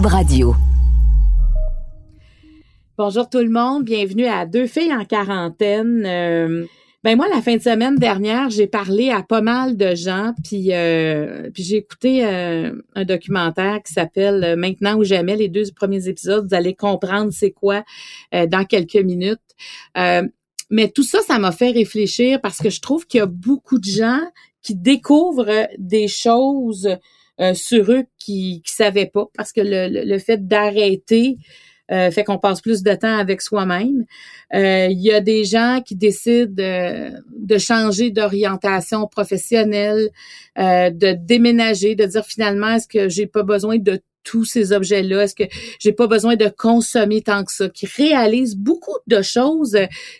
Radio. Bonjour tout le monde, bienvenue à Deux filles en quarantaine. Euh, ben moi, la fin de semaine dernière, j'ai parlé à pas mal de gens, puis euh, j'ai écouté euh, un documentaire qui s'appelle Maintenant ou jamais. Les deux premiers épisodes, vous allez comprendre c'est quoi dans quelques minutes. mais tout ça, ça m'a fait réfléchir parce que je trouve qu'il y a beaucoup de gens qui découvrent des choses euh, sur eux qui ne savaient pas parce que le, le, fait d'arrêter euh, fait qu'on passe plus de temps avec soi-même. Euh, il y a des gens qui décident de changer d'orientation professionnelle, de déménager, de dire finalement est-ce que j'ai pas besoin de tous ces objets-là? Est-ce que j'ai pas besoin de consommer tant que ça? Qui réalisent beaucoup de choses,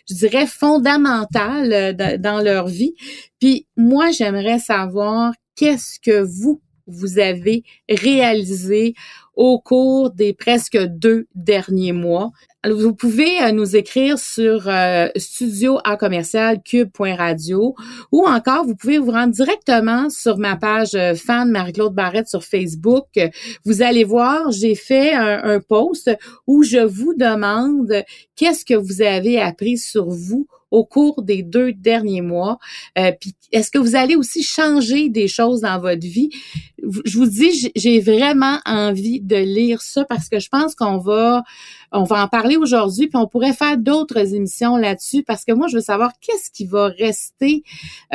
je dirais, fondamentales dans leur vie. Puis moi, j'aimerais savoir qu'est-ce que vous, vous avez réalisé au cours des presque deux derniers mois. Vous pouvez euh, nous écrire sur euh, studio à commercial cube.radio ou encore vous pouvez vous rendre directement sur ma page euh, fan Marie-Claude Barrette sur Facebook. Vous allez voir, j'ai fait un post où je vous demande qu'est-ce que vous avez appris sur vous au cours des deux derniers mois. Euh, puis est-ce que vous allez aussi changer des choses dans votre vie? Je vous dis, j'ai vraiment envie de lire ça parce que je pense qu'on va on va en parler aujourd'hui, puis on pourrait faire d'autres émissions là-dessus parce que moi, je veux savoir qu'est-ce qui va rester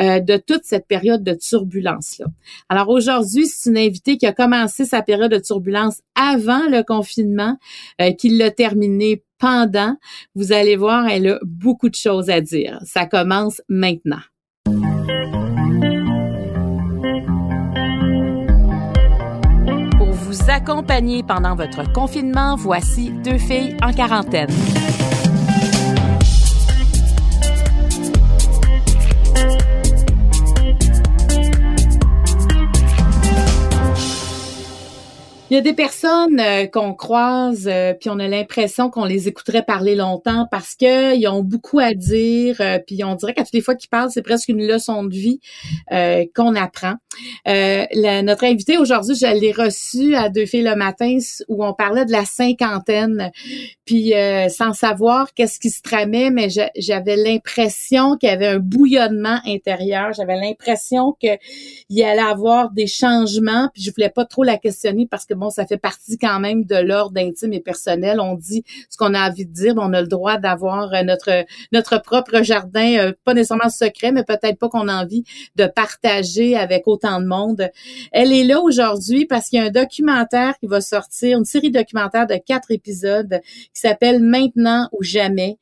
euh, de toute cette période de turbulence-là. Alors aujourd'hui, c'est une invitée qui a commencé sa période de turbulence avant le confinement, euh, qui l'a terminé pendant. Vous allez voir, elle a beaucoup de choses à dire. Ça commence maintenant. Pour vous accompagner pendant votre confinement, voici deux filles en quarantaine. Il y a des personnes euh, qu'on croise, euh, puis on a l'impression qu'on les écouterait parler longtemps parce qu'ils ont beaucoup à dire, euh, puis on dirait qu'à toutes les fois qu'ils parlent, c'est presque une leçon de vie qu'on apprend. notre invité aujourd'hui, je l'ai reçu à Deux filles le matin où on parlait de la cinquantaine, puis sans savoir qu'est-ce qui se tramait, mais j'avais l'impression qu'il y avait un bouillonnement intérieur. J'avais l'impression qu'il allait avoir des changements, puis je voulais pas trop la questionner parce que bon, ça fait partie quand même de l'ordre intime et personnel. On dit ce qu'on a envie de dire, on a le droit d'avoir euh, notre notre propre jardin, euh, pas nécessairement secret, mais peut-être pas qu'on a envie de partager avec autant de monde. Elle est là aujourd'hui parce qu'il y a un documentaire qui va sortir, une série documentaire de quatre épisodes qui s'appelle Maintenant ou jamais.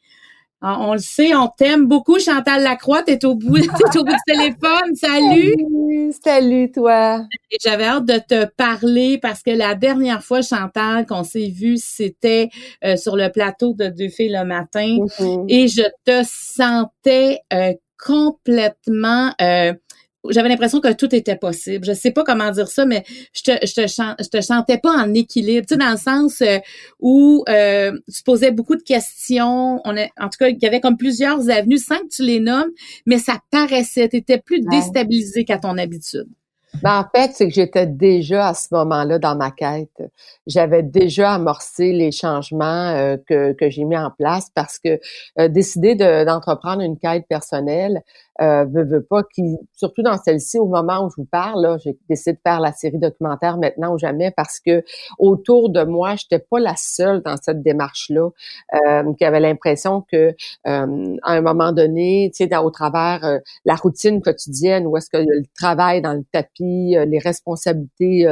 Ah, on le sait, on t'aime beaucoup, Chantal Lacroix. T'es au bout, es au bout du téléphone. Salut. Salut, toi. J'avais hâte de te parler parce que la dernière fois, Chantal, qu'on s'est vu, c'était euh, sur le plateau de Deux filles le matin, mm-hmm. et je te sentais euh, complètement euh, j'avais l'impression que tout était possible. Je sais pas comment dire ça, mais je te, je te, je te sentais pas en équilibre. Tu sais, dans le sens euh, où euh, tu posais beaucoup de questions. On a, en tout cas, il y avait comme plusieurs avenues sans que tu les nommes, mais ça paraissait. Tu étais plus déstabilisé qu'à ton habitude. Ben, en fait, c'est que j'étais déjà à ce moment-là dans ma quête. J'avais déjà amorcé les changements euh, que, que j'ai mis en place parce que euh, décider d'entreprendre une quête personnelle, euh, pas, qui, surtout dans celle-ci, au moment où je vous parle, là, j'ai décidé de faire la série documentaire maintenant ou jamais parce que autour de moi, j'étais pas la seule dans cette démarche-là euh, qui avait l'impression que euh, à un moment donné, tu sais, au travers euh, la routine quotidienne, où est-ce que le travail dans le tapis, les responsabilités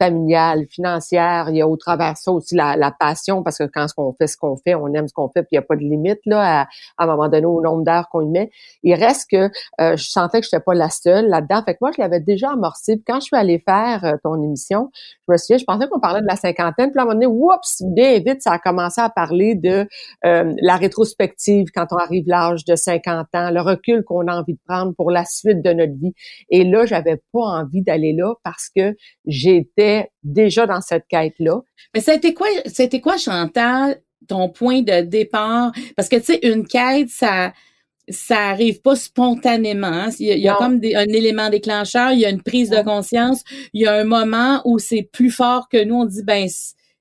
familiales, financières, il y a au travers ça aussi la, la passion parce que quand on fait ce qu'on fait, on aime ce qu'on fait, puis il n'y a pas de limite là à, à un moment donné au nombre d'heures qu'on y met. Il reste que euh, je sentais que je n'étais pas la seule là-dedans. Fait que moi, je l'avais déjà amorcé. Puis quand je suis allée faire euh, ton émission, je me souviens, je pensais qu'on parlait de la cinquantaine. Puis à un moment donné, oups, bien vite, ça a commencé à parler de euh, la rétrospective quand on arrive l'âge de 50 ans, le recul qu'on a envie de prendre pour la suite de notre vie. Et là, j'avais pas envie d'aller là parce que j'étais déjà dans cette quête-là. Mais c'était quoi, c'était quoi, Chantal, ton point de départ? Parce que, tu sais, une quête, ça, ça arrive pas spontanément. Hein. Il y a, comme un élément déclencheur, il y a une prise de conscience, il y a un moment où c'est plus fort que nous, on dit, ben,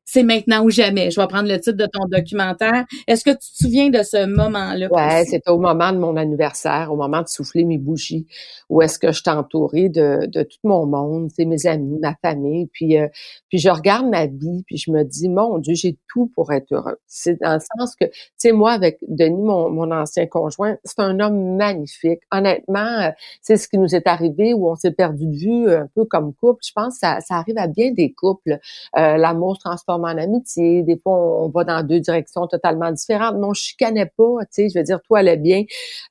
c'est maintenant ou jamais. Je vais prendre le titre de ton documentaire. Est-ce que tu te souviens de ce moment-là? Ouais, c'était au moment de mon anniversaire, au moment de souffler mes bougies, où est-ce que je suis entourée de, de tout mon monde, mes amis, ma famille, puis euh, puis je regarde ma vie, puis je me dis, mon Dieu, j'ai tout pour être heureux. C'est dans le sens que, tu sais, moi, avec Denis, mon, mon ancien conjoint, c'est un homme magnifique. Honnêtement, euh, c'est ce qui nous est arrivé où on s'est perdu de vue un peu comme couple. Je pense que ça, ça arrive à bien des couples. Euh, L'amour se transforme en amitié. Des fois, on va dans deux directions totalement différentes. Mais on chicanait pas, tu sais. Je veux dire, toi, elle est bien.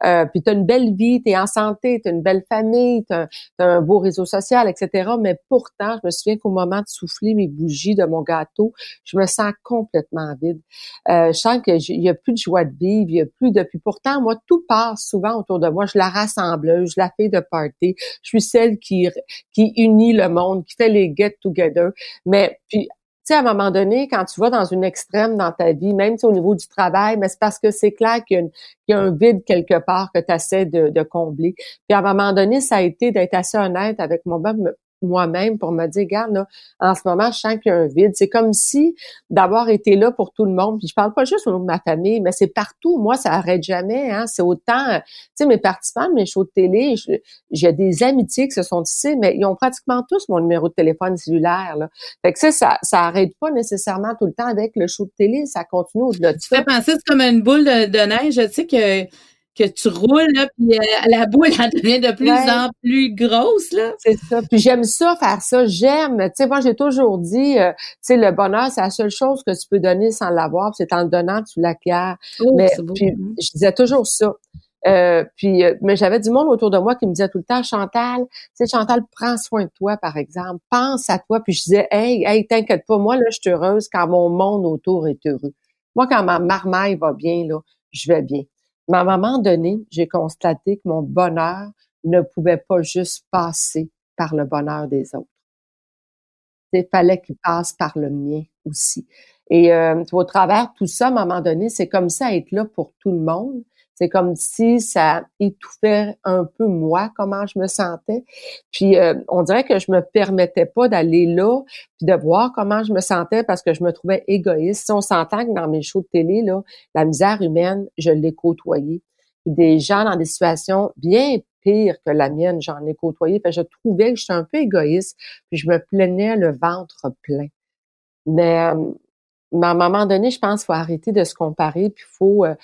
Euh, puis tu as une belle vie, tu es en santé, tu as une belle famille, tu as, un beau réseau social, etc. Mais pourtant, je me souviens qu'au moment de souffler mes bougies de mon gâteau, je me sens complètement vide. Euh, je sens qu'il y a plus de joie de vivre, il y a plus de... Puis pourtant, moi, tout passe souvent autour de moi. Je la rassembleuse, je la fais de party. Je suis celle qui, qui unit le monde, qui fait les get-together. Mais puis sais, à un moment donné, quand tu vas dans une extrême dans ta vie, même au niveau du travail, mais c'est parce que c'est clair qu'il y, a un vide quelque part que tu essaies de, de, combler. Puis à un moment donné, ça a été d'être assez honnête avec moi moi-même pour me dire, regarde, là, en ce moment, je sens qu'il y a un vide. C'est comme si d'avoir été là pour tout le monde, puis je parle pas juste au nom de ma famille, mais c'est partout. Moi, ça arrête jamais. Hein. C'est autant, tu sais, mes participants de mes shows de télé, j'ai des amitiés qui se sont tissées, mais ils ont pratiquement tous mon numéro de téléphone cellulaire. Là. Fait que ça, ça, ça arrête pas nécessairement tout le temps avec le show de télé, ça continue au-delà de ça. Tu fais penser, c'est comme une boule de, de neige. Tu sais que que tu roules, là, puis euh, la boule, elle devient de plus en plus grosse, là. C'est ça. Puis j'aime ça, faire ça. J'aime. Tu sais, moi, j'ai toujours dit, euh, tu sais, le bonheur, c'est la seule chose que tu peux donner sans l'avoir, c'est en le donnant, tu l'acquiers. Oh, mais puis, je disais toujours ça. Euh, puis, mais j'avais du monde autour de moi qui me disait tout le temps, Chantal, tu sais, Chantal, prends soin de toi, par exemple. Pense à toi. Puis je disais, hey, hey, t'inquiète pas, moi, là, je suis heureuse quand mon monde autour est heureux. Moi, quand ma marmaille va bien, là, je vais bien. Mais à un moment donné, j'ai constaté que mon bonheur ne pouvait pas juste passer par le bonheur des autres. Il fallait qu'il passe par le mien aussi. Et euh, au travers tout ça, à un moment donné, c'est comme ça être là pour tout le monde, c'est comme si ça étouffait un peu moi, comment je me sentais. Puis euh, on dirait que je me permettais pas d'aller là puis de voir comment je me sentais parce que je me trouvais égoïste. Si on s'entend que dans mes shows de télé, là, la misère humaine, je l'ai côtoyée. des gens dans des situations bien pires que la mienne, j'en ai côtoyé. Fait je trouvais que j'étais un peu égoïste, puis je me plaignais le ventre plein. Mais, euh, mais à un moment donné, je pense qu'il faut arrêter de se comparer, puis faut... Euh,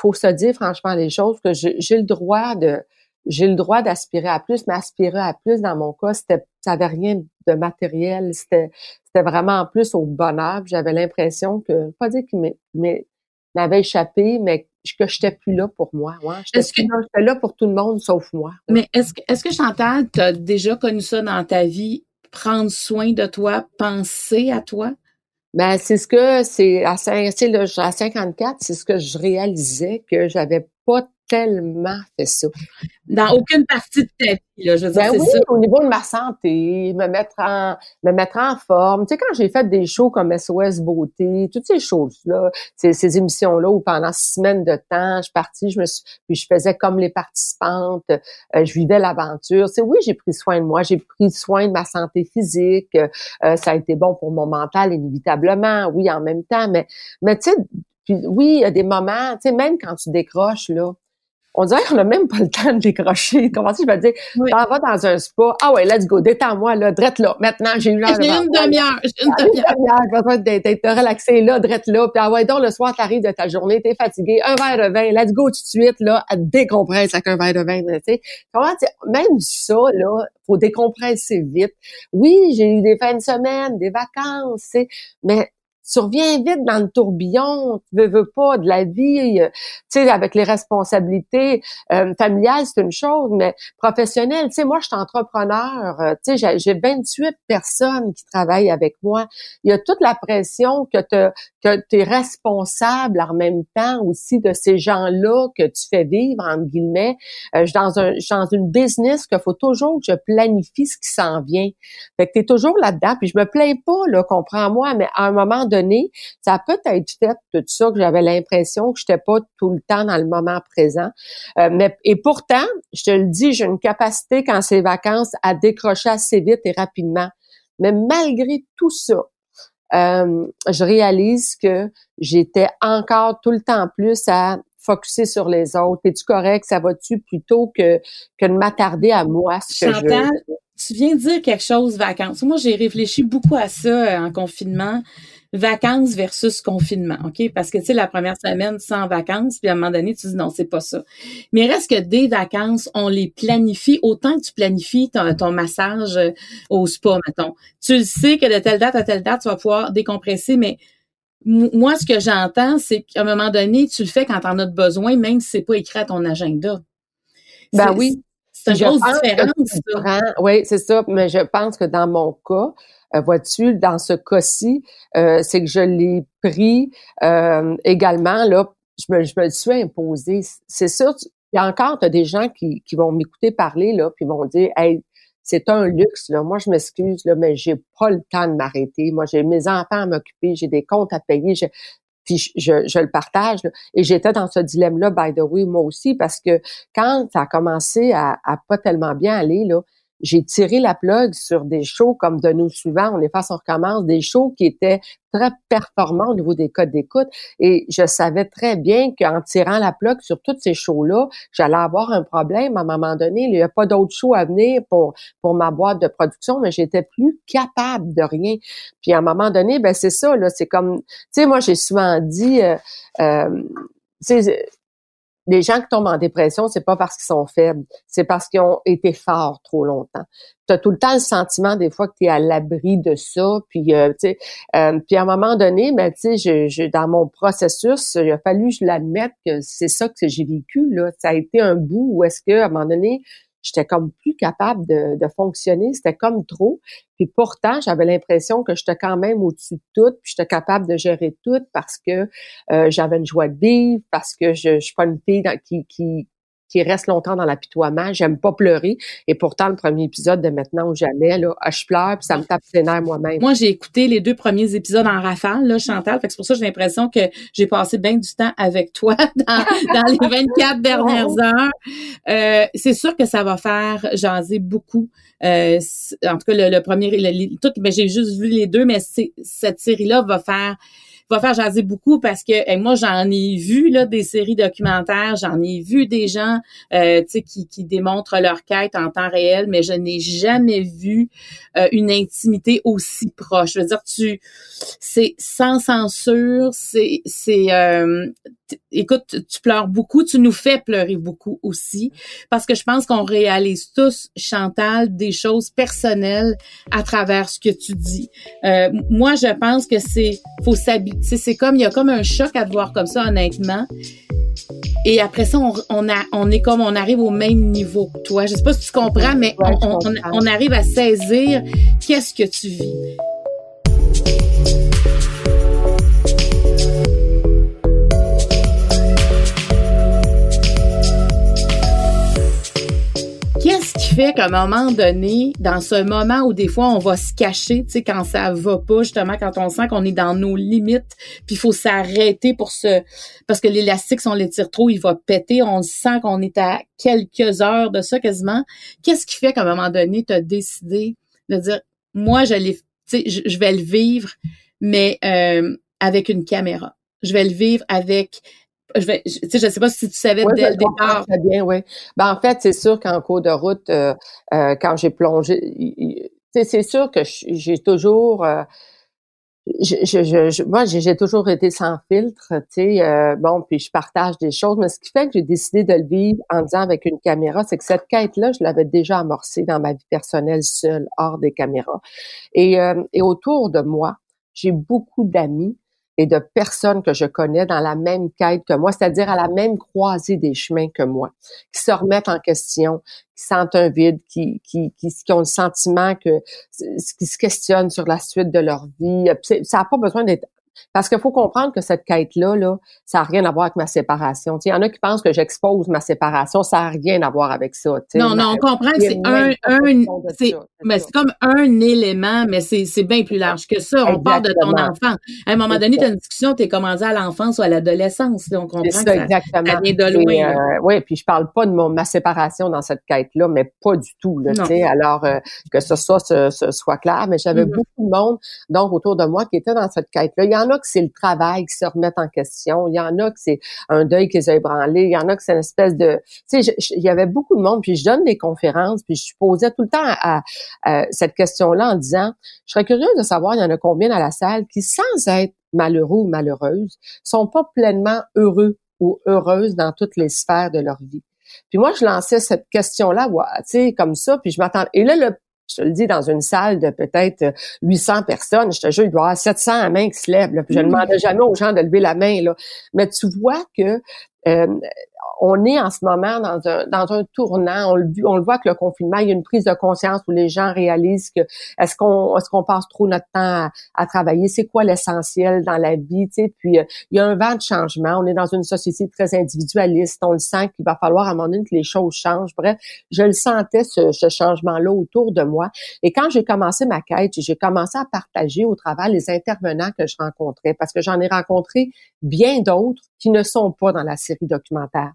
faut se dire franchement les choses que j'ai le droit de j'ai le droit d'aspirer à plus, mais aspirer à plus dans mon cas, c'était ça avait rien de matériel, c'était c'était vraiment en plus au bonheur. J'avais l'impression que pas dire qu'il m'avait échappé, mais que j'étais plus là pour moi. Ouais, j'étais là, là pour tout le monde sauf moi. Mais est-ce que est-ce que Chantal, tu as déjà connu ça dans ta vie, prendre soin de toi, penser à toi? Ben, c'est ce que c'est à, à 54, c'est ce que je réalisais que j'avais pas tellement fait ça. Dans aucune partie de ta vie, là, je veux dire, ben oui, au niveau de ma santé, me mettre en, me mettre en forme. Tu sais, quand j'ai fait des shows comme SOS Beauté, toutes ces choses-là, ces, ces émissions-là où pendant six semaines de temps, je suis partie, je me suis, puis je faisais comme les participantes, euh, je vivais l'aventure. C'est oui, j'ai pris soin de moi, j'ai pris soin de ma santé physique, euh, ça a été bon pour mon mental, inévitablement, oui, en même temps, mais, mais tu sais, oui, il y a des moments, tu sais, même quand tu décroches, là, on dirait qu'on n'a même pas le temps de décrocher. Comment si je vais dire, oui. t'en vas dans un spa, ah ouais, let's go, détends-moi, là, drette là. Maintenant, j'ai eu l'heure J'ai une demi-heure, j'ai une demi-heure. J'ai besoin d'être relaxé là, drette là. Puis ah ouais, donc le soir, t'arrives de ta journée, t'es fatigué, un verre de vin, let's go tout de suite, là, à décompresser avec un verre de vin, tu sais. Comment même ça, là, faut décompresser vite. Oui, j'ai eu des fins de semaine, des vacances, tu sais, mais tu reviens vite dans le tourbillon, tu veux, veux pas de la vie, euh, tu sais, avec les responsabilités euh, familiales, c'est une chose, mais professionnelle, tu sais, moi, je suis entrepreneur, euh, tu sais, j'ai 28 personnes qui travaillent avec moi. Il y a toute la pression que tu que es responsable en même temps aussi de ces gens-là que tu fais vivre, entre guillemets. je suis dans un, dans une business qu'il faut toujours que je planifie ce qui s'en vient. Fait que tu es toujours là-dedans, puis je me plains pas, là, comprends-moi, mais à un moment donné, ça a peut-être fait tout ça que j'avais l'impression que j'étais pas tout le temps dans le moment présent. Euh, mais et pourtant, je te le dis, j'ai une capacité quand c'est vacances à décrocher assez vite et rapidement. Mais malgré tout ça, euh, je réalise que j'étais encore tout le temps plus à focuser sur les autres. Es-tu correct? Ça va-tu? Plutôt que, que de m'attarder à moi? Ce que Chantal, tu viens de dire quelque chose, vacances. Moi, j'ai réfléchi beaucoup à ça euh, en confinement vacances versus confinement, OK? Parce que, tu sais, la première semaine sans vacances, puis à un moment donné, tu dis non, c'est pas ça. Mais reste que des vacances, on les planifie autant que tu planifies ton, massage euh, au spa, mettons. Tu le sais que de telle date à telle date, tu vas pouvoir décompresser, mais moi, ce que j'entends, c'est qu'à un moment donné, tu le fais quand tu en as besoin, même si c'est pas écrit à ton agenda. Ben oui. C'est une grosse différence. Oui, c'est ça. Mais je pense que dans mon cas, euh, vois-tu, dans ce cas-ci, euh, c'est que je l'ai pris euh, également, là, je me, je me le suis imposé. C'est sûr, il y a encore des gens qui, qui vont m'écouter parler, là, puis vont dire Hey, c'est un luxe, là. Moi, je m'excuse, là, mais j'ai pas le temps de m'arrêter. Moi, j'ai mes enfants à m'occuper, j'ai des comptes à payer. Puis je, je, le partage. Et j'étais dans ce dilemme-là, by the way, moi aussi, parce que quand ça a commencé à, à pas tellement bien aller, là, j'ai tiré la plug sur des shows comme de nous suivants, on est face, on recommence, des shows qui étaient très performants au niveau des codes d'écoute. Et je savais très bien qu'en tirant la plug sur tous ces shows-là, j'allais avoir un problème à un moment donné. Il n'y a pas d'autres shows à venir pour, pour ma boîte de production, mais j'étais plus capable de rien. Puis à un moment donné, ben c'est ça, là, c'est comme, tu sais, moi j'ai souvent dit, euh, euh, les gens qui tombent en dépression, c'est pas parce qu'ils sont faibles, c'est parce qu'ils ont été forts trop longtemps. Tu as tout le temps le sentiment des fois que tu es à l'abri de ça, puis euh, euh, puis à un moment donné, ben tu sais, je, dans mon processus, il a fallu je l'admette que c'est ça que j'ai vécu là. Ça a été un bout où est-ce que à un moment donné, j'étais comme plus capable de, fonctionner, c'était comme trop. Puis pourtant, j'avais l'impression que j'étais quand même au-dessus de tout, puis j'étais capable de gérer tout parce que euh, j'avais une joie de vivre, parce que je, je suis pas une fille qui, qui reste longtemps dans l'apitoiement. J'aime pas pleurer. Et pourtant, le premier épisode de Maintenant ou jamais, là, ah, je pleure puis ça me tape ses nerfs moi-même. Moi, j'ai écouté les deux premiers épisodes en rafale, là, Chantal. Fait que c'est pour ça que j'ai l'impression que j'ai passé bien du temps avec toi dans, dans les 24 dernières heures. Euh, c'est sûr que ça va faire jaser beaucoup. Euh, en tout cas, le, premier, tout, mais j'ai juste vu les deux, mais cette série-là va faire va faire jaser beaucoup parce que moi j'en ai vu là des séries documentaires, j'en ai vu des gens euh, qui, qui démontrent leur quête en temps réel, mais je n'ai jamais vu euh, une intimité aussi proche. Je veux dire, tu c'est sans censure, c'est c'est euh, écoute, tu pleures beaucoup, tu nous fais pleurer beaucoup aussi, parce que je pense qu'on réalise tous, Chantal, des choses personnelles à travers ce que tu dis. Euh, moi, je pense que c'est, faut s'habituer, c'est comme, il y a comme un choc à te voir comme ça, honnêtement. Et après ça, on, on, a, on est comme, on arrive au même niveau que toi. Je sais pas si tu comprends, mais on, on arrive à saisir qu'est-ce que tu vis. Fait qu'à un moment donné, dans ce moment où des fois on va se cacher, tu sais, quand ça va pas, justement, quand on sent qu'on est dans nos limites, puis il faut s'arrêter pour se, parce que l'élastique, si on l'étire trop, il va péter. On sent qu'on est à quelques heures de ça quasiment. Qu'est-ce qui fait qu'à un moment donné, tu as décidé de dire, moi, je vais le vivre, mais euh, avec une caméra. Je vais le vivre avec je vais, je, sais pas si tu savais dès le départ. Très bien, oui. Ben, en fait, c'est sûr qu'en cours de route, euh, euh, quand j'ai plongé, c'est sûr que j'ai toujours, euh, je, je, moi, j'ai toujours été sans filtre, tu sais, bon, puis je partage des choses, mais ce qui fait que j'ai décidé de le vivre en disant avec une caméra, c'est que cette quête-là, je l'avais déjà amorcée dans ma vie personnelle seule, hors des caméras. Et, et autour de moi, j'ai beaucoup d'amis et de personnes que je connais dans la même quête que moi, c'est-à-dire à la même croisée des chemins que moi, qui se remettent en question, qui sentent un vide, qui, qui, qui, qui ont le sentiment que, qui se questionnent sur la suite de leur vie. Ça n'a pas besoin d'être parce qu'il faut comprendre que cette quête-là, là, ça n'a rien à voir avec ma séparation. Il y en a qui pensent que j'expose ma séparation, ça n'a rien à voir avec ça. Non, non, on comprend que c'est un, un c'est, mais c'est comme un élément, mais c'est, c'est bien plus large que ça. On parle de ton enfant. À un moment donné, tu as une discussion, tu es commencé à l'enfance ou à l'adolescence. On comprend ça, que ça, exactement. ça, vient de loin. Euh, oui, puis je parle pas de mon, ma séparation dans cette quête-là, mais pas du tout. Là, alors, euh, que ce soit, ce, soit clair, mais j'avais mm-hmm. beaucoup de monde donc autour de moi qui était dans cette quête-là. Il y en a que c'est le travail qui se remet en question. Il y en a que c'est un deuil qui les a ébranlés. Il y en a que c'est une espèce de... Tu sais, il y avait beaucoup de monde, puis je donne des conférences, puis je posais tout le temps à, cette question-là en disant, je serais curieuse de savoir, il y en a combien dans la salle qui, sans être malheureux ou malheureuses, sont pas pleinement heureux ou heureuses dans toutes les sphères de leur vie. Puis moi, je lançais cette question-là, tu sais, comme ça, puis je m'attends. Et là, le je te le dis, dans une salle de peut-être 800 personnes, je te jure, il doit y avoir 700 mains qui se lèvent. Là, puis je ne mmh. demandais jamais aux gens de lever la main. Là. Mais tu vois que euh, on est en ce moment dans un, dans un tournant. On le, voit que le confinement, il y a une prise de conscience où les gens réalisent que est-ce qu'on est-ce qu'on passe trop notre temps à, travailler, c'est quoi l'essentiel dans la vie, tu. Puis euh, il y a un vent de changement. On est dans une société très individualiste. On le sent qu'il va falloir à un moment donné que les choses changent. Bref, je le sentais ce, ce changement-là autour de moi. Et quand j'ai commencé ma quête, j'ai commencé à partager au travers les intervenants que je rencontrais, parce que j'en ai rencontré bien d'autres qui ne sont pas dans la série documentaire.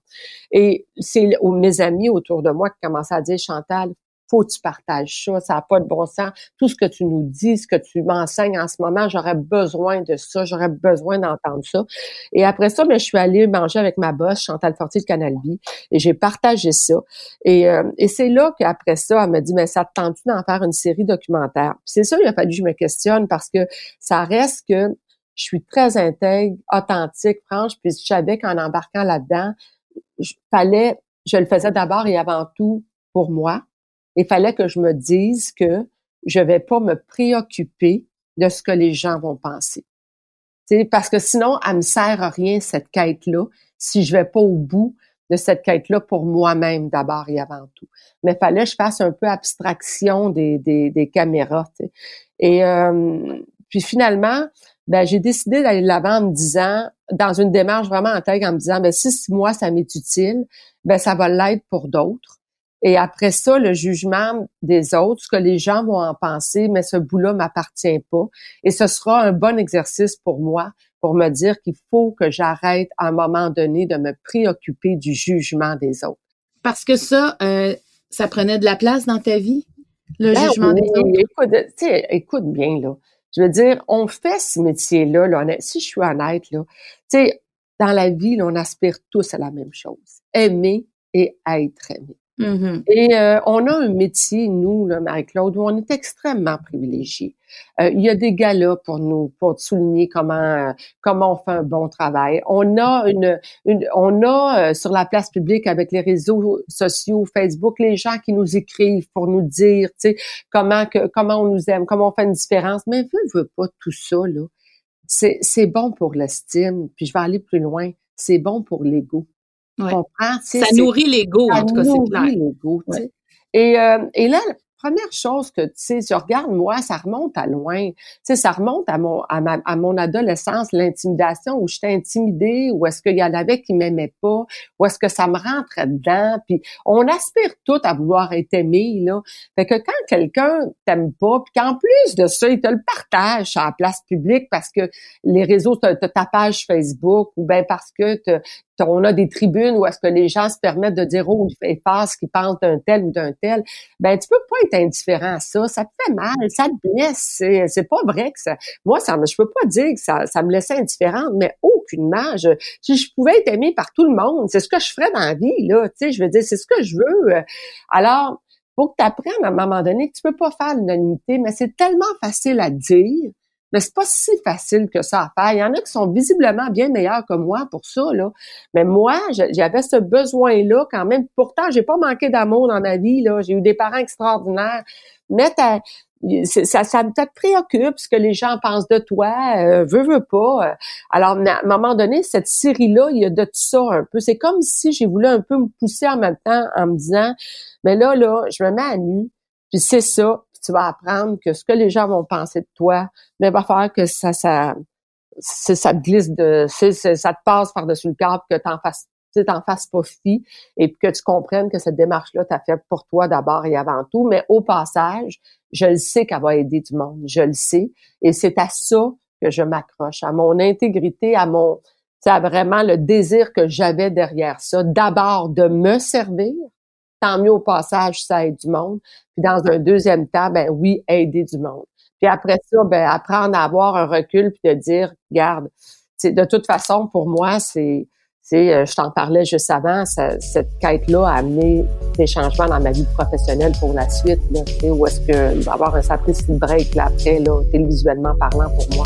Et c'est mes amis autour de moi qui commençaient à dire, Chantal, faut que tu partages ça, ça n'a pas de bon sens. Tout ce que tu nous dis, ce que tu m'enseignes en ce moment, j'aurais besoin de ça, j'aurais besoin d'entendre ça. Et après ça, ben, je suis allée manger avec ma boss, Chantal Fortier de Canal et j'ai partagé ça. Et, euh, et c'est là qu'après ça, elle m'a dit, mais ça te tente d'en faire une série documentaire? C'est ça, il a fallu que je me questionne parce que ça reste que je suis très intègre, authentique, franche, puis je savais qu'en embarquant là-dedans, je fallait, je le faisais d'abord et avant tout pour moi. Il fallait que je me dise que je vais pas me préoccuper de ce que les gens vont penser. Parce que sinon, elle me sert à rien cette quête-là si je vais pas au bout de cette quête-là pour moi-même d'abord et avant tout. Mais fallait que je fasse un peu abstraction des, des, des caméras. Et euh, puis finalement, ben j'ai décidé d'aller de l'avant en me disant, dans une démarche vraiment intègre, en me disant, ben si moi ça m'est utile, ben ça va l'être pour d'autres. Et après ça, le jugement des autres, ce que les gens vont en penser, mais ce bout-là m'appartient pas. Et ce sera un bon exercice pour moi pour me dire qu'il faut que j'arrête à un moment donné de me préoccuper du jugement des autres. Parce que ça, euh, ça prenait de la place dans ta vie, le ben jugement des autres? Écoute, écoute bien là. Je veux dire, on fait ce métier-là, là, si je suis honnête, là, tu sais, dans la vie, on aspire tous à la même chose. Aimer et être aimé. Mm-hmm. Et euh, on a un métier, nous, Marie-Claude, où on est extrêmement privilégiés. Euh, il y a des galas pour nous, pour souligner comment euh, comment on fait un bon travail. On a une, une on a sur la place publique avec les réseaux sociaux, Facebook, les gens qui nous écrivent pour nous dire, tu sais, comment que comment on nous aime, comment on fait une différence. Mais je veux pas tout ça là. C'est c'est bon pour l'estime. Puis je vais aller plus loin. C'est bon pour l'ego. Ça nourrit l'ego, en tout cas, c'est clair. Et, euh, et là, première chose que, tu sais, je regarde, moi, ça remonte à loin. Tu sais, ça remonte à mon, à, ma, à mon adolescence, l'intimidation, où j'étais intimidée, ou est-ce qu'il y en avait qui m'aimaient pas, ou est-ce que ça me rentrait dedans. Puis on aspire tout à vouloir être aimé, là. Fait que quand quelqu'un t'aime pas, puis qu'en plus de ça, il te le partage à la place publique parce que les réseaux, t'as ta page Facebook, ou bien parce que on a des tribunes où est-ce que les gens se permettent de dire oh il pas ce qu'ils pensent d'un tel ou d'un tel. Ben tu peux pas être indifférent à ça. Ça te fait mal ça te blesse. C'est pas vrai que ça. Moi ça je peux pas dire que ça ça me laissait indifférente mais aucunement je si je pouvais être aimée par tout le monde. C'est ce que je ferais dans la vie là. Tu sais je veux dire c'est ce que je veux. Alors faut que tu apprennes à un moment donné que tu peux pas faire l'unanimité mais c'est tellement facile à dire mais c'est pas si facile que ça à faire. Il y en a qui sont visiblement bien meilleurs que moi pour ça, là. Mais moi, j'avais ce besoin-là quand même. Pourtant, j'ai pas manqué d'amour dans ma vie, là. J'ai eu des parents extraordinaires. Mais ça, ça te préoccupe ce que les gens pensent de toi, euh, veux, veux pas. Alors, à un moment donné, cette série-là, il y a de tout ça un peu. C'est comme si j'ai voulu un peu me pousser en même temps en me disant, mais là, là, je me mets à nu, puis c'est ça, tu vas apprendre que ce que les gens vont penser de toi, mais va faire que ça, ça, ça te glisse de, ça te passe par-dessus le cadre que t'en fasses tu t'en fasses pas fi et que tu comprennes que cette démarche-là t'a fait pour toi d'abord et avant tout. Mais au passage, je le sais qu'elle va aider du monde. Je le sais. Et c'est à ça que je m'accroche, à mon intégrité, à mon, à vraiment le désir que j'avais derrière ça. D'abord, de me servir. Tant mieux au passage, ça aide du monde. Puis dans un deuxième temps, ben oui, aider du monde. Puis après ça, ben apprendre à avoir un recul puis de dire, garde, de toute façon, pour moi, c'est euh, je t'en parlais juste avant, cette quête-là a amené des changements dans ma vie professionnelle pour la suite. Là, où est-ce que va avoir un sapristi break là, après, là, télévisuellement parlant pour moi.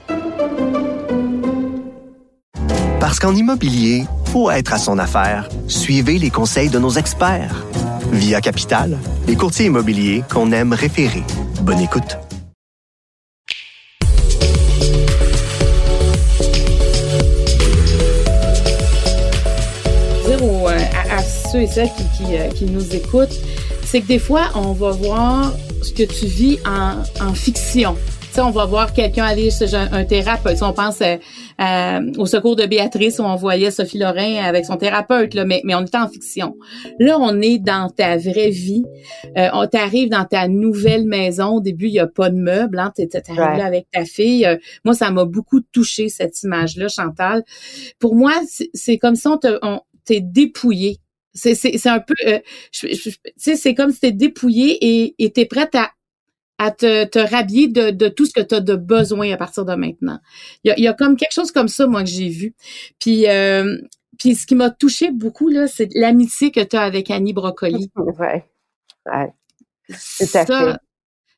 Parce qu'en immobilier, pour être à son affaire, suivez les conseils de nos experts. Via Capital, les courtiers immobiliers qu'on aime référer. Bonne écoute. ceux et celles euh, qui, nous écoutent, c'est que des fois, on va voir ce que tu vis en fiction. Tu sais, on va voir quelqu'un aller chez un, thérapeute. On pense euh, euh, au secours de Béatrice où on voyait Sophie Lorrain avec son thérapeute, là, mais, mais on est en fiction. Là, on est dans ta vraie vie. on t'arrive dans ta nouvelle maison. Au début, il y a pas de meubles. Hein, t'es, arrivé là avec ta fille. moi, ça m'a beaucoup touché cette image-là, Chantal. Pour moi, c'est, comme si on, te, on t'es dépouillé c'est, c'est, c'est un peu, euh, tu sais, c'est comme si t'es dépouillé et, t'es prête à, à te, te rhabiller de, de tout ce que tu as de besoin à partir de maintenant. Il y a, y a comme quelque chose comme ça, moi, que j'ai vu. Puis, euh, puis ce qui m'a touché beaucoup, là, c'est l'amitié que tu as avec Annie Brocoli. Ouais. ouais. Ça,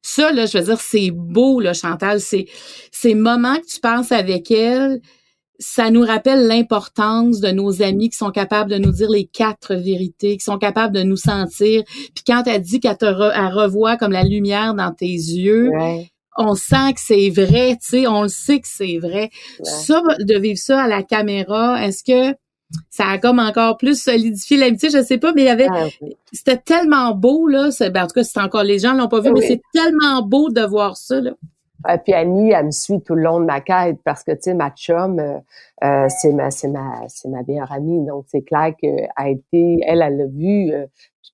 ça, là, je veux dire, c'est beau, là, Chantal. C'est ces moments que tu passes avec elle, ça nous rappelle l'importance de nos amis qui sont capables de nous dire les quatre vérités, qui sont capables de nous sentir. Puis quand elle dit qu'elle te revoit comme la lumière dans tes yeux, on sent que c'est vrai, tu sais, on le sait que c'est vrai. Ça, de vivre ça à la caméra, est-ce que ça a comme encore plus solidifié l'amitié, je sais pas, mais il y avait, ah, c'était tellement beau là, ben, en tout cas c'est encore les gens l'ont pas vu, mais c'est tellement beau de voir ça là. Euh, puis Annie, elle me suit tout le long de ma quête parce que, tu sais, ma chum, euh, euh, c'est ma, c'est ma, c'est ma meilleure amie. Donc, c'est clair qu'elle a été, elle, elle l'a vu,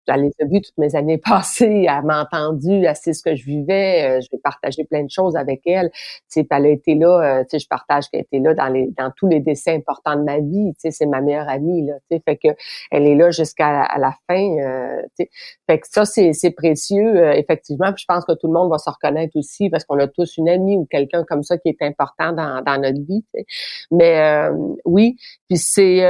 elle les a toutes mes années passées, elle m'a entendu, elle sait ce que je vivais, euh, je vais partager plein de choses avec elle. Tu sais, elle a été là, euh, tu sais, je partage qu'elle était là dans les dans tous les décès importants de ma vie. Tu sais, c'est ma meilleure amie là. Tu sais, fait que elle est là jusqu'à la fin. Euh, tu sais, fait que ça c'est c'est précieux effectivement. Puis je pense que tout le monde va se reconnaître aussi parce qu'on a tous une amie ou quelqu'un comme ça qui est important dans dans notre vie. Tu sais. Mais oui, puis c'est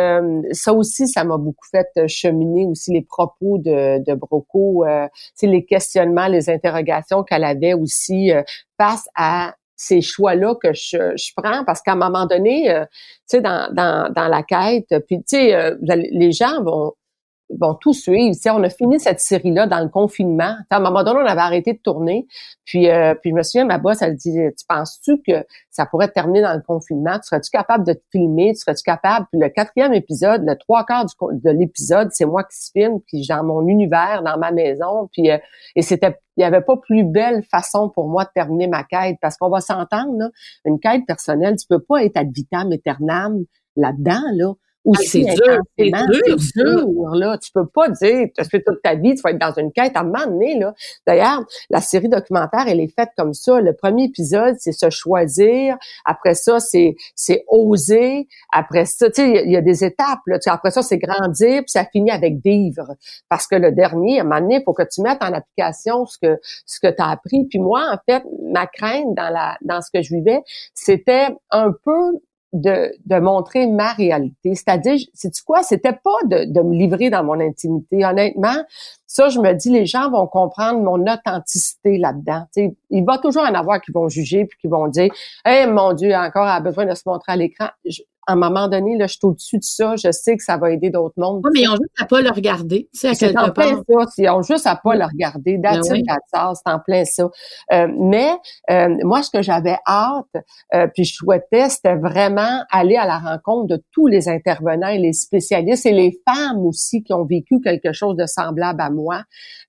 ça aussi, ça m'a beaucoup fait cheminer aussi les propos de de, Broco, euh, les questionnements, les interrogations qu'elle avait aussi euh, face à ces choix-là que je, je prends. Parce qu'à un moment donné, euh, tu sais, dans, dans, dans la quête, puis tu sais, euh, les gens vont bon, tout suivre. Tu on a fini cette série-là dans le confinement. à un moment donné, on avait arrêté de tourner. Puis, euh, puis je me souviens, ma boss, elle dit, tu penses-tu que ça pourrait terminer dans le confinement? Tu serais-tu capable de te filmer? Tu serais-tu capable? Puis le quatrième épisode, le trois quarts de l'épisode, c'est moi qui se filme, puis dans mon univers, dans ma maison. Puis, euh, et c'était, il y avait pas plus belle façon pour moi de terminer ma quête, parce qu'on va s'entendre, une quête personnelle, tu peux pas être ad vitam aeternam là-dedans, là aussi Ah, c'est dur, c'est dur, dur, là. Tu peux pas dire, tu as fait toute ta vie, tu vas être dans une quête à un moment donné, là. D'ailleurs, la série documentaire, elle est faite comme ça. Le premier épisode, c'est se choisir. Après ça, c'est, c'est oser. Après ça, tu sais, il y a- il y, a des étapes, là. Après ça, c'est grandir, puis ça finit avec vivre. Parce que le dernier, à un moment donné, il faut que tu mettes en application ce que, ce que tu as appris. Puis moi, en fait, ma crainte dans la, dans ce que je vivais, c'était un peu de, montrer ma réalité. C'est-à-dire, c'est tu quoi? C'était pas de, me livrer dans mon intimité. Honnêtement, ça, je me dis, les gens vont comprendre mon authenticité là-dedans. Il va toujours en avoir qui vont juger puis qui vont dire, eh mon Dieu, encore a besoin de se montrer à l'écran. À un moment donné, là, je suis au-dessus de ça. Je sais que ça va aider d'autres mondes. Oui, mais ils ont juste à pas le regarder, tu sais, à C'est en plein ça. Ils ont juste à pas le regarder. That's Ben oui. C'est en plein ça. Euh, mais euh, moi, ce que j'avais hâte, euh, puis je souhaitais, c'était vraiment aller à la rencontre de tous les intervenants et les spécialistes et les femmes aussi qui ont vécu quelque chose de semblable à moi,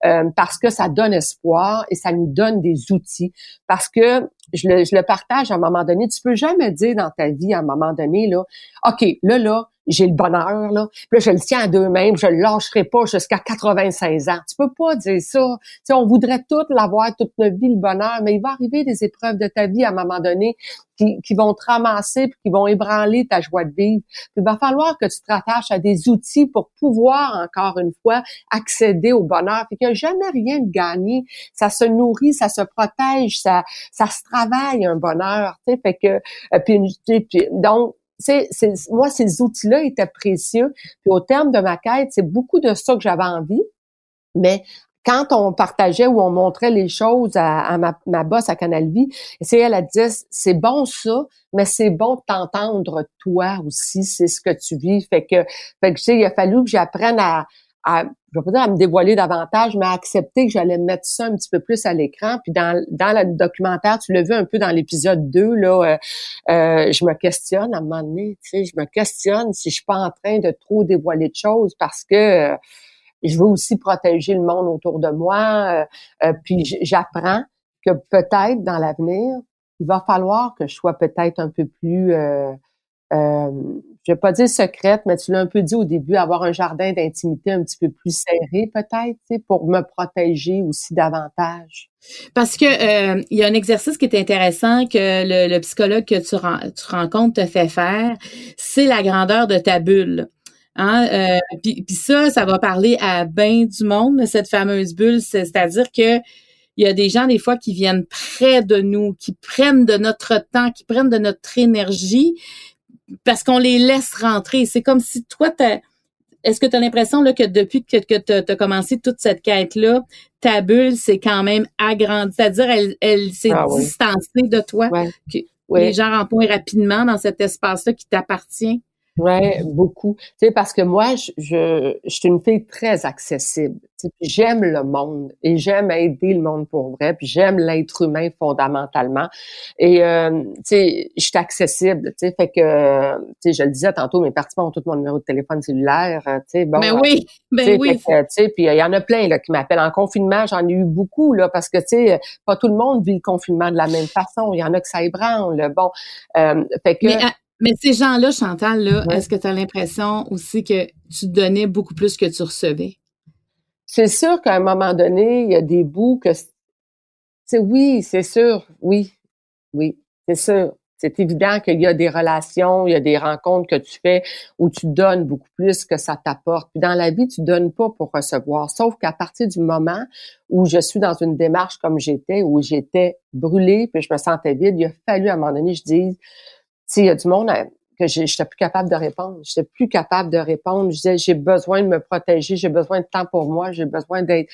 euh, parce que ça donne espoir et ça nous donne des outils. Parce que je le, je le partage à un moment donné. Tu peux jamais dire dans ta vie à un moment donné là, ok, là là, j'ai le bonheur là, je le tiens à deux puis je le lâcherai pas jusqu'à 96 ans. Tu peux pas dire ça. On voudrait tout l'avoir toute notre vie le bonheur, mais il va arriver des épreuves de ta vie à un moment donné qui, vont te ramasser puis qui vont ébranler ta joie de vivre. Il va falloir que tu te rattaches à des outils pour pouvoir encore une fois accéder au bonheur. Puis qu'il n'y a jamais rien de gagné. Ça se nourrit, ça se protège, ça se travaille un bonheur. Tu sais, fait que euh, puis donc moi, ces outils-là étaient précieux. Puis au terme de ma quête, c'est beaucoup de ça que j'avais envie. Mais quand on partageait ou on montrait les choses à, ma, ma boss à Canal Vie, c'est elle, elle disait, c'est bon ça, mais c'est bon de t'entendre toi aussi, c'est ce que tu vis. Fait que, fait que tu il a fallu que j'apprenne à, à, je vais pas dire à me dévoiler davantage, mais à accepter que j'allais mettre ça un petit peu plus à l'écran. Puis dans, dans le documentaire, tu l'as vu un peu dans l'épisode 2, là, euh, euh, je me questionne à un moment donné, tu sais, je me questionne si je suis pas en train de trop dévoiler de choses parce que euh, je veux aussi protéger le monde autour de moi. puis j'apprends que peut-être dans l'avenir, il va falloir que je sois peut-être un peu plus, je vais pas dire secrète, mais tu l'as un peu dit au début, avoir un jardin d'intimité un petit peu plus serré peut-être, pour me protéger aussi davantage. Parce que euh, il y a un exercice qui est intéressant que le, psychologue que tu, ren- tu rencontres te fait faire, c'est la grandeur de ta bulle. Hein? Euh, puis, ça, ça va parler à bien du monde, de cette fameuse bulle. C'est- C'est-à-dire que il y a des gens des fois qui viennent près de nous, qui prennent de notre temps, qui prennent de notre énergie parce qu'on les laisse rentrer. C'est comme si toi, t'as- est-ce que tu as l'impression là, que depuis que, que tu as commencé toute cette quête-là, ta bulle s'est quand même agrandie? C'est-à-dire, elle, elle s'est Ah oui. distancée de toi? Ouais. Que Oui. Les gens rentrent rapidement dans cet espace-là qui t'appartient? Ouais, beaucoup. Tu sais, parce que moi, je, je, je suis une fille très accessible. Tu sais, puis j'aime le monde et j'aime aider le monde pour vrai, puis j'aime l'être humain fondamentalement. Et euh, tu sais, je suis accessible. Tu sais, fait que, tu sais, je le disais tantôt, mes participants ont tout mon numéro de téléphone cellulaire. euh, Tu sais, bon. ben oui, Tu ben sais, oui. fait que, tu sais, puis il y en a plein là, qui m'appellent en confinement. J'en ai eu beaucoup là, parce que tu sais, pas tout le monde vit le confinement de la même façon. Il y en a que ça ébranle. Bon, euh, fait que Mais, mais ces gens-là, Chantal, là, Ouais. est-ce que tu as l'impression aussi que tu donnais beaucoup plus que tu recevais? c'est sûr qu'à un moment donné, il y a des bouts que, c'est oui, c'est sûr, oui, oui, c'est sûr. C'est évident qu'il y a des relations, il y a des rencontres que tu fais où tu donnes beaucoup plus que ça t'apporte. Puis dans la vie, tu donnes pas pour recevoir. Sauf qu'à partir du moment où je suis dans une démarche comme j'étais, où j'étais brûlée, puis je me sentais vide, il a fallu à un moment donné, je dise, sais, il y a du monde à- que j'étais plus capable de répondre. J'étais plus capable de répondre. Je disais, j'ai besoin de me protéger, j'ai besoin de temps pour moi, j'ai besoin d'être,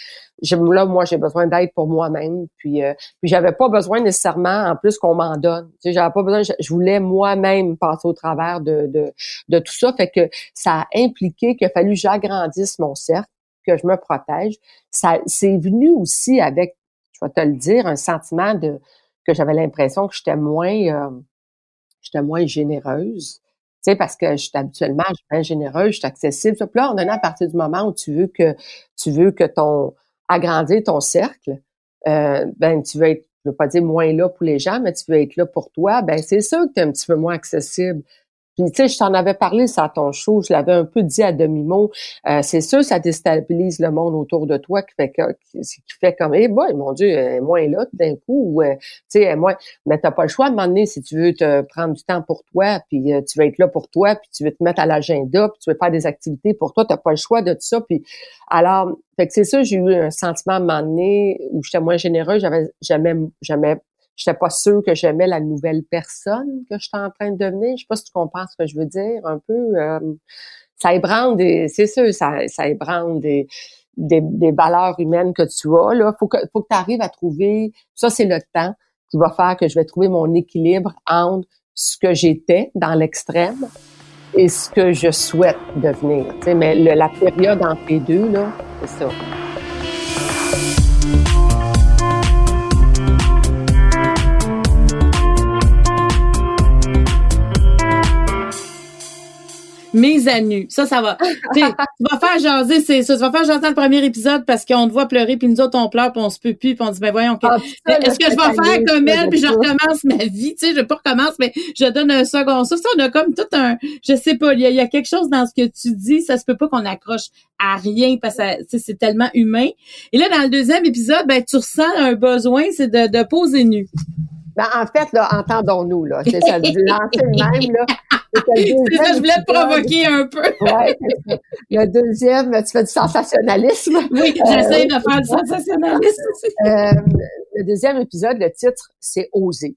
là, moi, j'ai besoin d'aide pour moi-même. Puis, euh, puis j'avais pas besoin nécessairement, en plus, qu'on m'en donne. Tu sais, j'avais pas besoin, je, je voulais moi-même passer au travers de, de, de tout ça. Fait que ça a impliqué qu'il a fallu que j'agrandisse mon cercle, que je me protège. Ça, c'est venu aussi avec, je vais te le dire, un sentiment de, que j'avais l'impression que j'étais moins, euh, j'étais moins généreuse. Tu sais, parce que j'étais habituellement, je suis bien généreuse, je suis accessible. Puis là, on est à partir du moment où tu veux que tu veux que ton agrandir ton cercle, euh, ben tu veux être, je veux pas dire moins là pour les gens, mais tu veux être là pour toi, ben c'est sûr que tu es un petit peu moins accessible. Puis tu sais, je t'en avais parlé ça ton show, je l'avais un peu dit à demi-mot. Euh, c'est sûr, ça déstabilise le monde autour de toi qui fait que, qui, fait comme, eh boy, mon Dieu, elle est là d'un coup. Ou, euh, tu sais, moins. Mais t'as pas le choix de m'emmener si tu veux te prendre du temps pour toi, puis euh, tu veux être là pour toi, puis tu veux te mettre à l'agenda, puis tu veux faire des activités pour toi. T'as pas le choix de tout ça. Puis alors, fait que c'est ça, j'ai eu un sentiment à m'emmener où j'étais moins généreux. J'avais jamais, jamais j'étais pas sûre que j'aimais la nouvelle personne que j'étais en train de devenir. Je sais pas si tu comprends ce que je veux dire un peu. Euh, ça ébranle des, c'est sûr, ça, ça ébranle des, des, des, valeurs humaines que tu as. Là, faut que, faut que tu arrives à trouver. Ça, c'est le temps qui va faire que je vais trouver mon équilibre entre ce que j'étais dans l'extrême et ce que je souhaite devenir. Tu mais la période entre les deux là, c'est ça. Mes à nu. Ça, ça va. tu vas faire jaser, c'est ça. Tu vas faire jaser dans le premier épisode parce qu'on te voit pleurer, puis nous autres, on pleure, puis on se peut plus, puis on dit, ben voyons, ah, est-ce que je vais faire comme elle, puis je recommence ma vie? Tu sais, je pas recommence, mais je donne un second Ça, on a comme tout un, je sais pas, il y, a, quelque chose dans ce que tu dis, ça se peut pas qu'on accroche à rien parce que c'est tellement humain. Et là, dans le deuxième épisode, ben, tu ressens un besoin, c'est de, de poser nu. Ben, en fait, là, entendons-nous, là. C'est ça, lancer le même, là. C'est ça, je voulais te provoquer un peu. ouais. Le deuxième, tu fais du sensationnalisme. Oui, j'essaie de faire du sensationnalisme. Euh, le deuxième épisode, le titre, c'est Oser.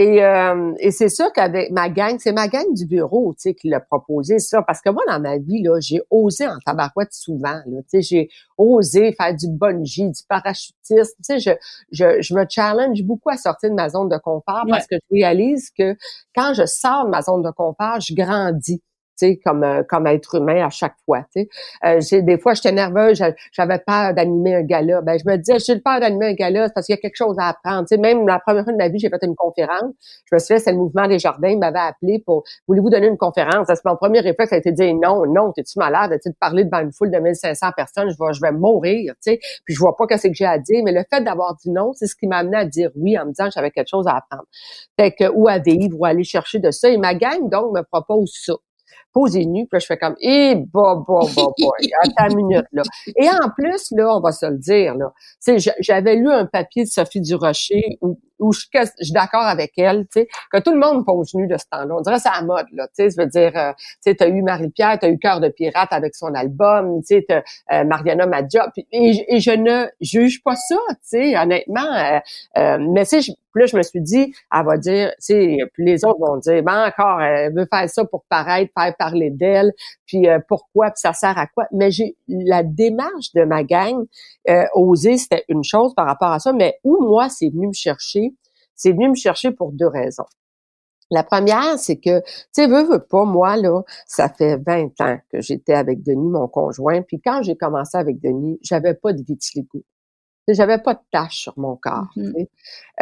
Et, euh, et c'est sûr qu'avec ma gang, c'est ma gang du bureau, tu sais, qui l'a proposé ça. Parce que moi, dans ma vie, là, j'ai osé en tabarouette souvent, là. Tu sais, j'ai osé faire du bungee, du parachutisme. Tu sais, je, je, je me challenge beaucoup à sortir de ma zone de confort parce que je réalise que quand je sors de ma zone de confort, je grandis comme euh, comme être humain à chaque fois. Euh, des fois j'étais nerveuse, j'avais peur d'animer un gala. Ben je me disais j'ai peur d'animer un gala parce qu'il y a quelque chose à apprendre. Même la première fois de ma vie, j'ai fait une conférence. Je me suis fait c'est le mouvement des jardins, il m'avait appelé pour voulez-vous donner une conférence? C'est mon premier réflexe, ça a été de dire non, non, t'es-tu malade, tu de parler devant une foule de 1500 personnes, je vais je vais mourir. Puis je vois pas qu'est-ce que j'ai à dire, mais le fait d'avoir dit non, c'est ce qui m'a amené à dire oui en me disant que j'avais quelque chose à apprendre. Fait que ou à vivre ou aller chercher de ça et ma gang donc me propose ça posé nu, puis là, je fais comme, eh, bah, bah, bah, bah, attends une minute, là. Et en plus, là, on va se le dire, là, j'avais lu un papier de Sophie Durocher où où je, suis d'accord avec elle, tu sais, que tout le monde pose nu de ce temps-là. On dirait c'est à mode, là, tu sais, je veux dire, euh, tu sais, t'as eu Marie-Pierre, t'as eu Cœur de pirate avec son album, tu sais, euh, Mariana Madja, et, je ne juge pas ça, tu sais, honnêtement, euh, euh mais tu sais, là, je me suis dit, elle va dire, tu sais, les autres vont dire, ben encore, elle veut faire ça pour paraître, faire parler d'elle, puis pourquoi, puis ça sert à quoi? Mais j'ai la démarche de ma gang, oser, c'était une chose par rapport à ça, mais où moi, c'est venu me chercher, c'est venu me chercher pour deux raisons. La première, c'est que, tu sais, veux, veux pas, moi, là, ça fait 20 ans que j'étais avec Denis, mon conjoint, puis quand j'ai commencé avec Denis, j'avais pas de vitiligo. J'avais pas de taches sur mon corps. Mm-hmm.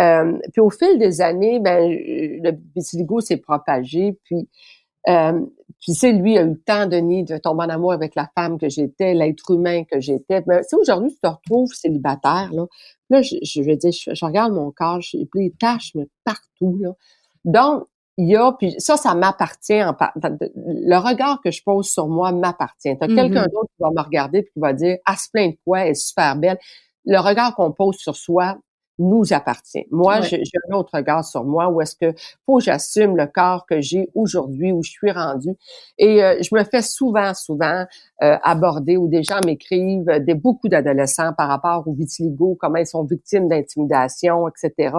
euh, puis au fil des années, ben le vitiligo s'est propagé. Puis, euh, puis c'est lui a eu le temps, Denis, de tomber en amour avec la femme que j'étais, l'être humain que j'étais. Mais si aujourd'hui tu te retrouves célibataire, là, Là, je, je veux dire, je, regarde mon corps, j'ai des taches mais partout. Là. Donc, il y a, puis ça, ça m'appartient. En, le regard que je pose sur moi m'appartient. T'as quelqu'un mm-hmm. d'autre qui va me regarder et qui va dire, ah, se plaint de quoi, elle est super belle. Le regard qu'on pose sur soi nous appartient. Moi, j'ai un autre regard sur moi où est-ce que faut que j'assume le corps que j'ai aujourd'hui, où je suis rendue. Et euh, je me fais souvent, souvent euh, aborder où des gens m'écrivent, des beaucoup d'adolescents par rapport au vitiligo, comment ils sont victimes d'intimidation, etc.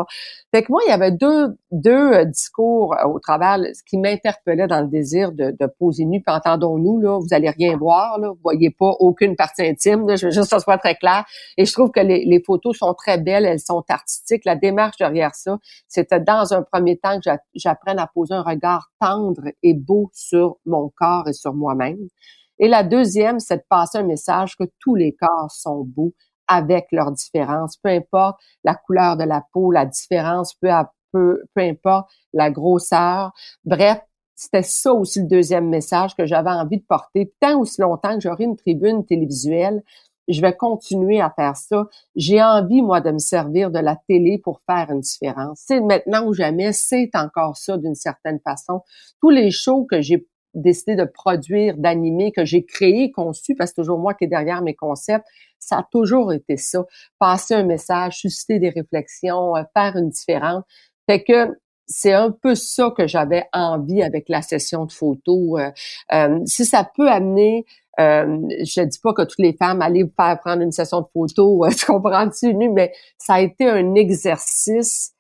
Fait que moi, il y avait deux, deux euh, discours au travers, ce qui m'interpellait dans le désir de, de poser nu. Puis entendons-nous, là, vous allez rien voir, là, vous voyez pas aucune partie intime. Là, je veux juste que ça soit très clair. Et je trouve que les, les photos sont très belles, elles sont artistique, la démarche derrière ça, c'était dans un premier temps que j'apprenne à poser un regard tendre et beau sur mon corps et sur moi-même. Et la deuxième, c'est de passer un message que tous les corps sont beaux avec leurs différences, peu importe la couleur de la peau, la différence, peu, peu, peu importe la grosseur. Bref, c'était ça aussi le deuxième message que j'avais envie de porter tant aussi longtemps que j'aurais une tribune télévisuelle je vais continuer à faire ça. J'ai envie, moi, de me servir de la télé pour faire une différence. C'est maintenant ou jamais, c'est encore ça d'une certaine façon. Tous les shows que j'ai décidé de produire, d'animer, que j'ai créé, conçu, parce que toujours moi qui est derrière mes concepts, ça a toujours été ça. Passer un message, susciter des réflexions, euh, faire une différence. Fait que c'est un peu ça que j'avais envie avec la session de photos. Euh, euh, si ça peut amener, euh, je dis pas que toutes les femmes allaient faire prendre une session de photos, tu comprends-tu, mais ça a été un exercice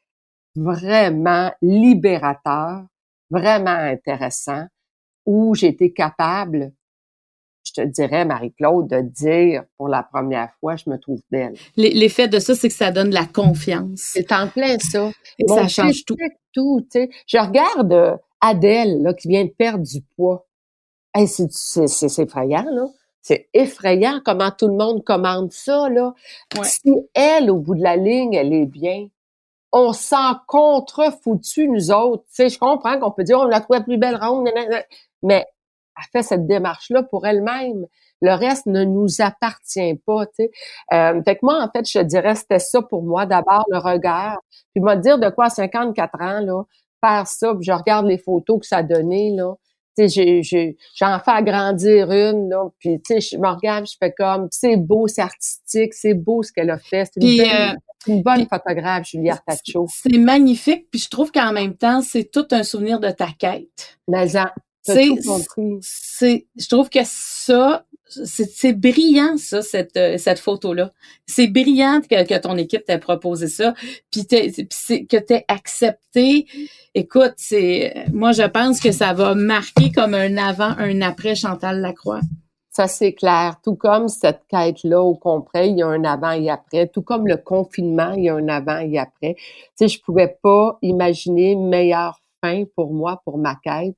vraiment libérateur, vraiment intéressant, où j'étais capable je te dirais, Marie-Claude, de dire pour la première fois, je me trouve belle. L'effet de ça, c'est que ça donne la confiance. C'est en plein ça. Et ça change tout. tout Je regarde euh, Adèle, là, qui vient de perdre du poids. c'est effrayant, là. C'est effrayant comment tout le monde commande ça, là. Si elle, au bout de la ligne, elle est bien, on s'en contre-foutu, nous autres. Tu sais, je comprends qu'on peut dire, on la trouve plus belle ronde, mais a fait cette démarche-là pour elle-même. Le reste ne nous appartient pas, tu sais. Euh, fait que moi, en fait, je dirais, c'était ça pour moi. D'abord, le regard. Puis, me dire de quoi à 54 ans, là, faire ça, puis je regarde les photos que ça donné, là. Tu sais, j'en fais agrandir une, là, puis tu sais, je me regarde, je fais comme, c'est beau, c'est artistique, c'est beau ce qu'elle a fait. C'est une, euh, une, bonne photographe, Juliette Tacho. C'est magnifique, puis je trouve qu'en même temps, c'est tout un souvenir de ta quête. Mais c'est, je trouve que ça, c'est brillant ça cette euh, cette photo là. C'est brillant que, que, ton équipe t'a proposé ça, puis que t'aies accepté. Écoute, c'est moi je pense que ça va marquer comme un avant un après Chantal Lacroix. Ça c'est clair. Tout comme cette quête là au complet, il y a un avant et après. Tout comme le confinement, il y a un avant et après. Tu sais, je pouvais pas imaginer meilleure fin pour moi pour ma quête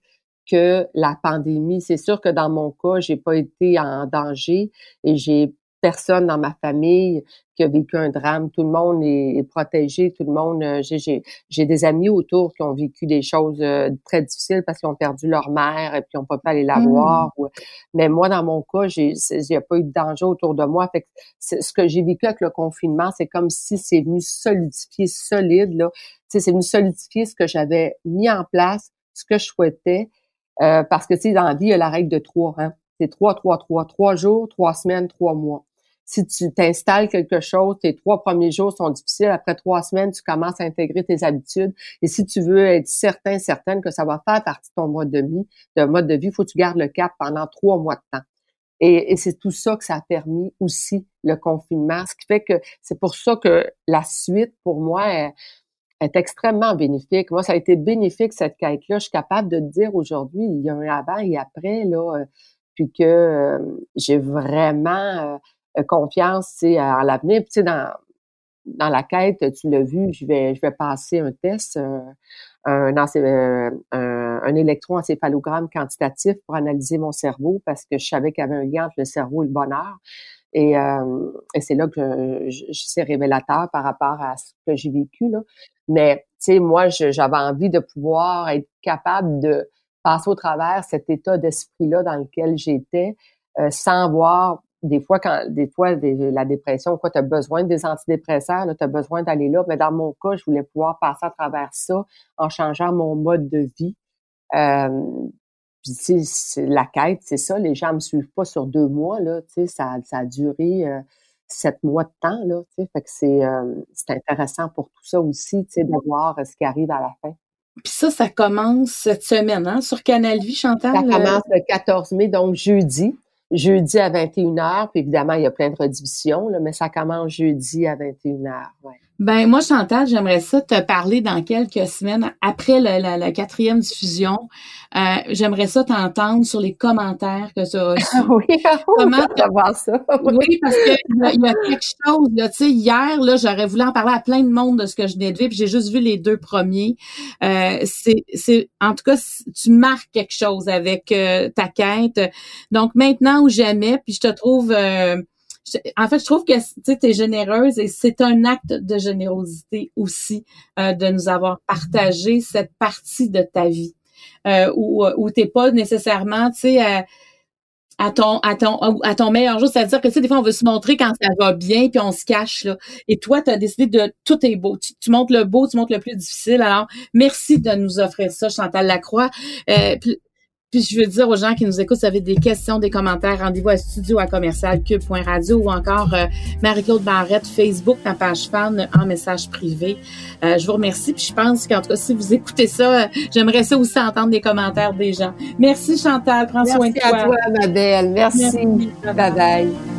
que la pandémie. C'est sûr que dans mon cas, j'ai pas été en danger et j'ai personne dans ma famille qui a vécu un drame. Tout le monde est, protégé. Tout le monde. Euh, j'ai des amis autour qui ont vécu des choses euh, très difficiles parce qu'ils ont perdu leur mère et puis ils n'ont pas pu aller la mmh. voir. Mais moi, dans mon cas, j'ai j'ai pas eu de danger autour de moi. Fait que ce que j'ai vécu avec le confinement, c'est comme si c'est venu solidifier solide là. C'est venu solidifier ce que j'avais mis en place, ce que je souhaitais euh, parce que, tu sais, dans la vie, il y a la règle de trois. Hein? C'est trois, trois, trois. Trois jours, trois semaines, trois mois. Si tu t'installes quelque chose, tes trois premiers jours sont difficiles. Après trois semaines, tu commences à intégrer tes habitudes. Et si tu veux être certain, certaine que ça va faire partie de ton mode de vie, de mode de vie, il faut que tu gardes le cap pendant trois mois de temps. Et, et c'est tout ça que ça a permis aussi, le confinement. Ce qui fait que c'est pour ça que la suite, pour moi, est extrêmement bénéfique. Moi, ça a été bénéfique, cette quête-là. Je suis capable de te dire aujourd'hui, il y a un avant et après, là, euh, puis que euh, j'ai vraiment euh, confiance en l'avenir. Puis, dans, dans la quête, tu l'as vu, je vais, je vais passer un test, un, un, un, électroencéphalogramme quantitatif pour analyser mon cerveau parce que je savais qu'il y avait un lien entre le cerveau et le bonheur. Et, euh, et c'est là que c'est révélateur par rapport à ce que j'ai vécu. Là. Mais tu sais, moi, j'avais envie de pouvoir être capable de passer au travers cet état d'esprit-là dans lequel j'étais, euh, sans voir des fois quand des fois la dépression quoi tu as besoin des antidépresseurs tu as besoin d'aller là mais dans mon cas je voulais pouvoir passer à travers ça en changeant mon mode de vie euh, puis, la quête, c'est ça, les gens me suivent pas sur deux mois, là, tu sais, ça, ça a duré euh, sept mois de temps, là, tu sais, fait que c'est, euh, c'est intéressant pour tout ça aussi, tu sais, de voir euh, ce qui arrive à la fin. Puis ça, ça commence cette semaine, hein, sur Canal Vie, Chantal? Ça commence le 14 mai, donc jeudi. Jeudi à 21h, puis évidemment, il y a plein de rediffusions, là, mais ça commence jeudi à 21h, ouais. Ben moi, Chantal, j'aimerais ça te parler dans quelques semaines après la, la, quatrième diffusion. Euh, j'aimerais ça t'entendre sur les commentaires que tu as reçus. oui, comment voir ça. oui, parce que il y, a quelque chose. tu sais, hier, là, j'aurais voulu en parler à plein de monde de ce que je venais de vivre. J'ai juste vu les deux premiers. Euh, c'est, c'est, en tout cas, tu marques quelque chose avec euh, ta quête. Donc maintenant ou jamais, puis je te trouve euh, en fait, je trouve que tu es généreuse et c'est un acte de générosité aussi euh, de nous avoir partagé cette partie de ta vie euh, où, où t'es pas nécessairement, tu sais, à ton à ton à ton meilleur jour, c'est-à-dire que tu sais des fois on veut se montrer quand ça va bien puis on se cache là. Et toi tu as décidé de tout est beau. Tu, tu, montres le beau, tu montres le plus difficile. Alors merci de nous offrir ça Chantal Lacroix. Euh, puis je veux dire aux gens qui nous écoutent, si vous avez des questions, des commentaires, rendez-vous à studio à commercial cube.radio ou encore euh, Marie-Claude Barrette, Facebook, ma page fan en message privé. Euh, je vous remercie. Puis je pense qu'en tout cas, si vous écoutez ça, euh, j'aimerais ça aussi entendre des commentaires des gens. Merci Chantal, prends soin de toi. Merci à toi, ma belle. Merci. Merci. Bye bye.